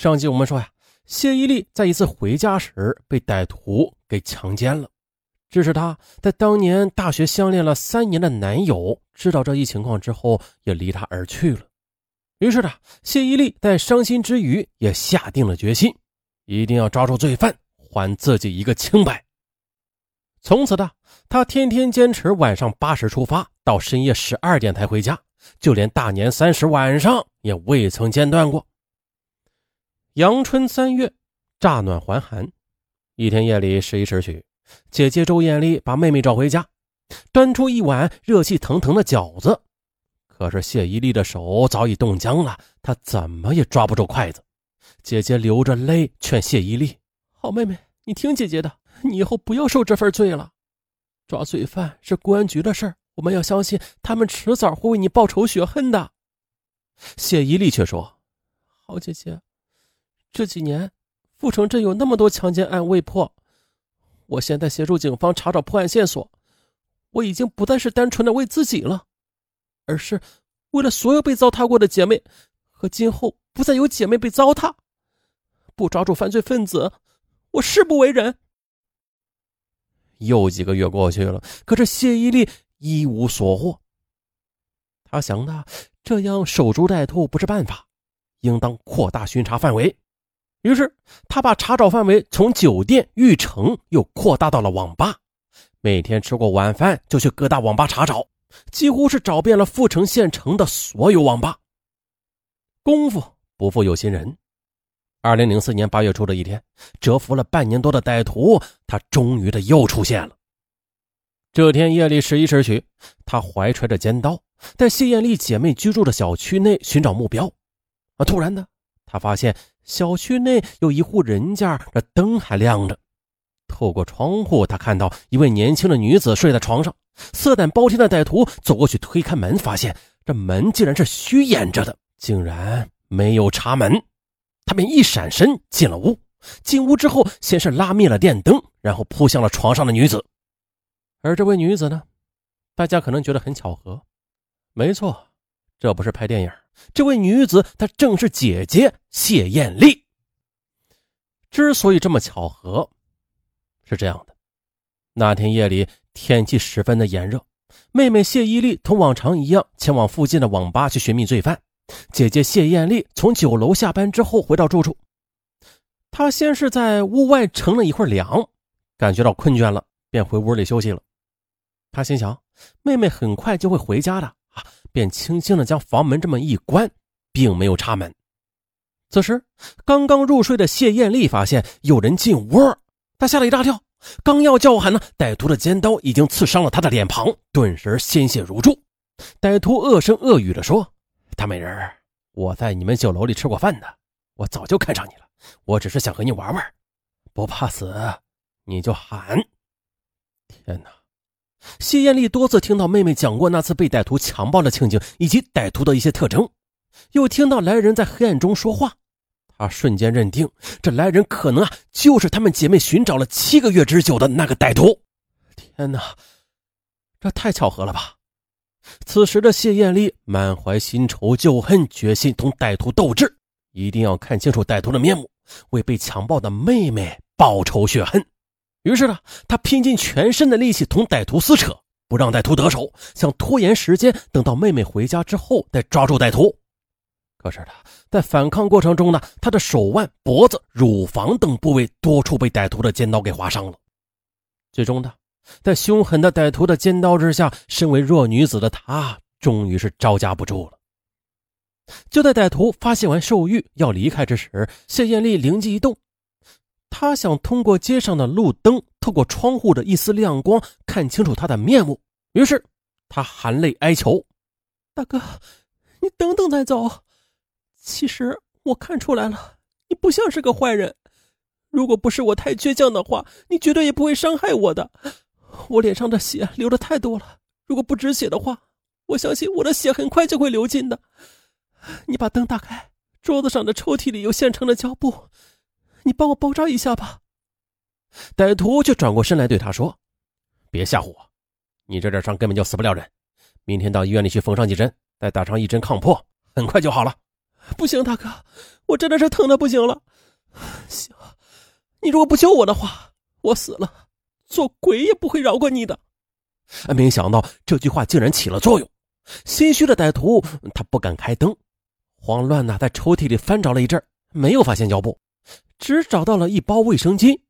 上集我们说呀，谢依丽在一次回家时被歹徒给强奸了，致使她在当年大学相恋了三年的男友知道这一情况之后，也离她而去了。于是呢，谢依丽在伤心之余，也下定了决心，一定要抓住罪犯，还自己一个清白。从此的，她天天坚持晚上八时出发，到深夜十二点才回家，就连大年三十晚上也未曾间断过。阳春三月，乍暖还寒。一天夜里十一时许，姐姐周艳丽把妹妹找回家，端出一碗热气腾腾的饺子。可是谢依丽的手早已冻僵了，她怎么也抓不住筷子。姐姐流着泪劝谢依丽：“好妹妹，你听姐姐的，你以后不要受这份罪了。抓罪犯是公安局的事儿，我们要相信他们迟早会为你报仇雪恨的。”谢依丽却说：“好姐姐。”这几年，阜城镇有那么多强奸案未破，我现在协助警方查找破案线索，我已经不再是单纯的为自己了，而是为了所有被糟蹋过的姐妹，和今后不再有姐妹被糟蹋。不抓住犯罪分子，我誓不为人。又几个月过去了，可是谢依丽一无所获。他想的这样守株待兔不是办法，应当扩大巡查范围。于是，他把查找范围从酒店、浴城又扩大到了网吧。每天吃过晚饭就去各大网吧查找，几乎是找遍了阜城县城的所有网吧。功夫不负有心人，二零零四年八月初的一天，蛰伏了半年多的歹徒，他终于的又出现了。这天夜里十一时许，他怀揣着尖刀，在谢艳丽姐妹居住的小区内寻找目标。啊，突然呢，他发现。小区内有一户人家，这灯还亮着。透过窗户，他看到一位年轻的女子睡在床上。色胆包天的歹徒走过去推开门，发现这门竟然是虚掩着的，竟然没有插门。他便一闪身进了屋。进屋之后，先是拉灭了电灯，然后扑向了床上的女子。而这位女子呢，大家可能觉得很巧合，没错。这不是拍电影，这位女子她正是姐姐谢艳丽。之所以这么巧合，是这样的：那天夜里天气十分的炎热，妹妹谢依丽同往常一样前往附近的网吧去寻觅罪犯。姐姐谢艳丽从酒楼下班之后回到住处，她先是在屋外乘了一会儿凉，感觉到困倦了，便回屋里休息了。她心想，妹妹很快就会回家的。便轻轻的将房门这么一关，并没有插门。此时，刚刚入睡的谢艳丽发现有人进屋，她吓了一大跳，刚要叫喊呢，歹徒的尖刀已经刺伤了她的脸庞，顿时鲜血如注。歹徒恶声恶语的说：“大美人，我在你们酒楼里吃过饭的，我早就看上你了，我只是想和你玩玩，不怕死，你就喊。”天哪！谢艳丽多次听到妹妹讲过那次被歹徒强暴的情景，以及歹徒的一些特征，又听到来人在黑暗中说话，她瞬间认定这来人可能啊就是她们姐妹寻找了七个月之久的那个歹徒。天哪，这太巧合了吧！此时的谢艳丽满怀新仇旧恨，决心同歹徒斗智，一定要看清楚歹徒的面目，为被强暴的妹妹报仇雪恨。于是呢，他拼尽全身的力气同歹徒撕扯，不让歹徒得手，想拖延时间，等到妹妹回家之后再抓住歹徒。可是他在反抗过程中呢，他的手腕、脖子、乳房等部位多处被歹徒的尖刀给划伤了。最终呢，在凶狠的歹徒的尖刀之下，身为弱女子的她终于是招架不住了。就在歹徒发泄完兽欲要离开之时，谢艳丽灵机一动。他想通过街上的路灯，透过窗户的一丝亮光，看清楚他的面目。于是，他含泪哀求：“大哥，你等等再走。其实我看出来了，你不像是个坏人。如果不是我太倔强的话，你绝对也不会伤害我的。我脸上的血流的太多了，如果不止血的话，我相信我的血很快就会流尽的。你把灯打开，桌子上的抽屉里有现成的胶布。”你帮我包扎一下吧。歹徒却转过身来对他说：“别吓唬我，你这点伤根本就死不了人。明天到医院里去缝上几针，再打上一针抗破，很快就好了。”不行，大哥，我真的是疼的不行了。行，你如果不救我的话，我死了，做鬼也不会饶过你的。没想到这句话竟然起了作用。心虚的歹徒他不敢开灯，慌乱的在抽屉里翻找了一阵，没有发现胶布，只找到了一包卫生巾。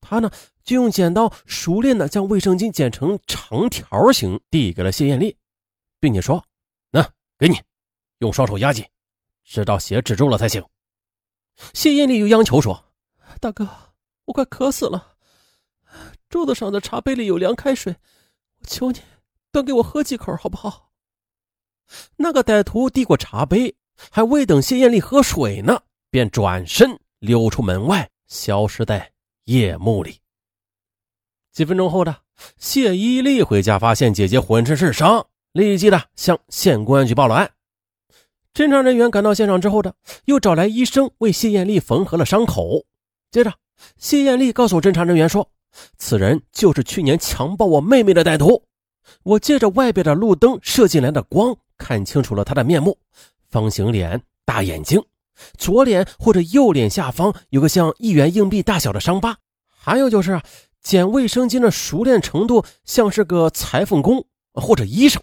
他呢，就用剪刀熟练的将卫生巾剪成长条形，递给了谢艳丽，并且说：“那给你，用双手压紧，直到血止住了才行。”谢艳丽又央求说：“大哥，我快渴死了，桌子上的茶杯里有凉开水，我求你端给我喝几口好不好？”那个歹徒递过茶杯，还未等谢艳丽喝水呢，便转身溜出门外，消失在夜幕里。几分钟后的谢依丽回家，发现姐姐浑身是伤，立即的向县公安局报了案。侦查人员赶到现场之后的，又找来医生为谢艳丽缝合了伤口。接着，谢艳丽告诉侦查人员说：“此人就是去年强暴我妹妹的歹徒。我借着外边的路灯射进来的光。”看清楚了他的面目：方形脸、大眼睛，左脸或者右脸下方有个像一元硬币大小的伤疤。还有就是捡卫生巾的熟练程度，像是个裁缝工或者医生。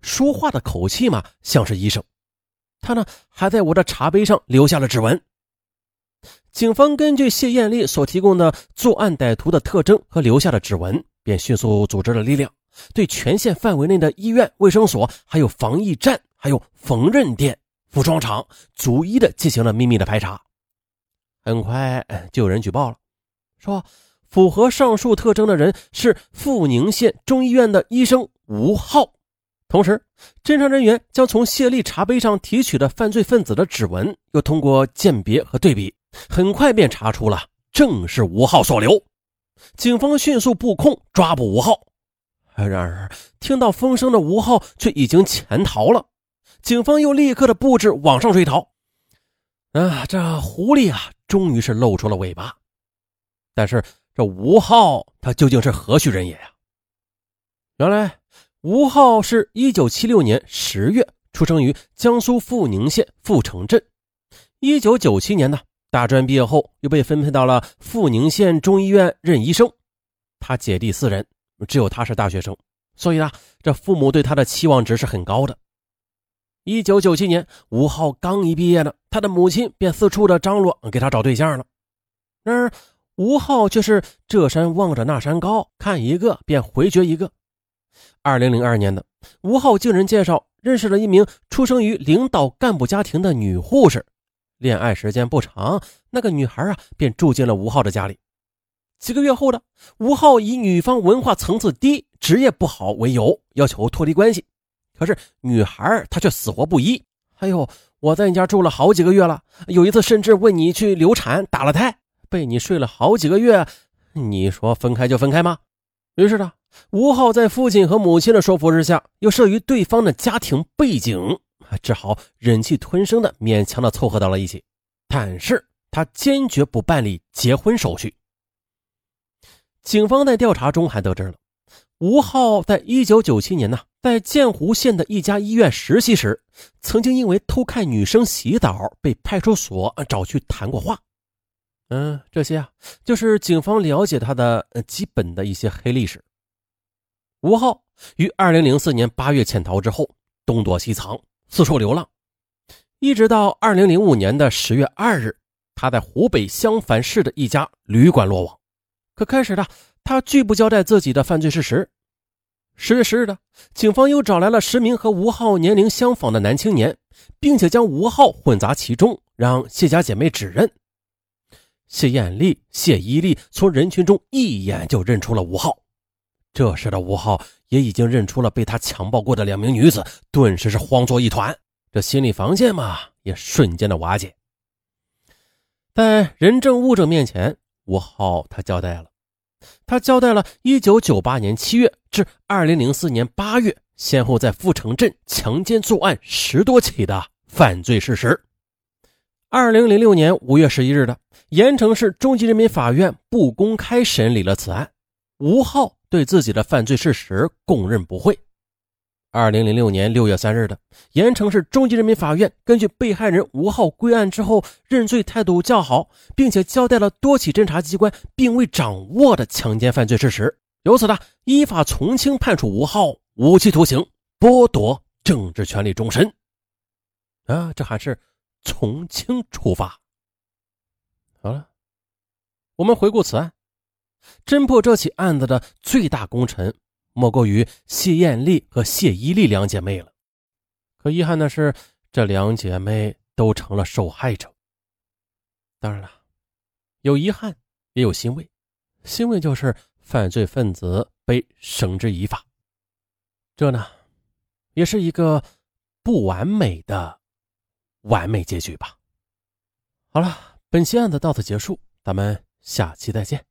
说话的口气嘛，像是医生。他呢，还在我的茶杯上留下了指纹。警方根据谢艳丽所提供的作案歹徒的特征和留下的指纹，便迅速组织了力量。对全县范围内的医院、卫生所，还有防疫站，还有缝纫店、服装厂，逐一的进行了秘密的排查。很快就有人举报了，说符合上述特征的人是阜宁县中医院的医生吴浩。同时，侦查人员将从谢丽茶杯上提取的犯罪分子的指纹，又通过鉴别和对比，很快便查出了正是吴浩所留。警方迅速布控抓捕吴浩。然而，听到风声的吴浩却已经潜逃了。警方又立刻的布置网上追逃。啊，这狐狸啊，终于是露出了尾巴。但是，这吴浩他究竟是何许人也呀？原来，吴浩是一九七六年十月出生于江苏阜宁县阜城镇。一九九七年呢，大专毕业后又被分配到了阜宁县中医院任医生。他姐弟四人。只有他是大学生，所以啊，这父母对他的期望值是很高的。一九九七年，吴浩刚一毕业呢，他的母亲便四处的张罗给他找对象了。然而，吴浩却是这山望着那山高，看一个便回绝一个。二零零二年的，吴浩经人介绍认识了一名出生于领导干部家庭的女护士，恋爱时间不长，那个女孩啊便住进了吴浩的家里。几个月后的吴浩以女方文化层次低、职业不好为由，要求脱离关系。可是女孩她却死活不依。哎呦，我在你家住了好几个月了，有一次甚至问你去流产、打了胎，被你睡了好几个月。你说分开就分开吗？于是呢，吴浩在父亲和母亲的说服之下，又慑于对方的家庭背景，只好忍气吞声的勉强的凑合到了一起。但是他坚决不办理结婚手续。警方在调查中还得知了，吴浩在一九九七年呢，在建湖县的一家医院实习时，曾经因为偷看女生洗澡被派出所找去谈过话。嗯，这些啊，就是警方了解他的基本的一些黑历史。吴浩于二零零四年八月潜逃之后，东躲西藏，四处流浪，一直到二零零五年的十月二日，他在湖北襄樊市的一家旅馆落网。开始的他拒不交代自己的犯罪事实。十月十日的，警方又找来了十名和吴浩年龄相仿的男青年，并且将吴浩混杂其中，让谢家姐妹指认。谢艳丽、谢依丽从人群中一眼就认出了吴浩。这时的吴浩也已经认出了被他强暴过的两名女子，顿时是慌作一团，这心理防线嘛也瞬间的瓦解。在人证物证面前。吴浩他交代了，他交代了1998年7月至2004年8月，先后在阜城镇强奸作案十多起的犯罪事实。2006年5月11日的盐城市中级人民法院不公开审理了此案，吴浩对自己的犯罪事实供认不讳。二零零六年六月三日的，盐城市中级人民法院根据被害人吴浩归案之后认罪态度较好，并且交代了多起侦查机关并未掌握的强奸犯罪事实，由此呢，依法从轻判处吴浩无期徒刑，剥夺政治权利终身。啊，这还是从轻处罚。好了，我们回顾此案，侦破这起案子的最大功臣。莫过于谢艳丽和谢依丽两姐妹了。可遗憾的是，这两姐妹都成了受害者。当然了，有遗憾，也有欣慰。欣慰就是犯罪分子被绳之以法，这呢，也是一个不完美的完美结局吧。好了，本期案子到此结束，咱们下期再见。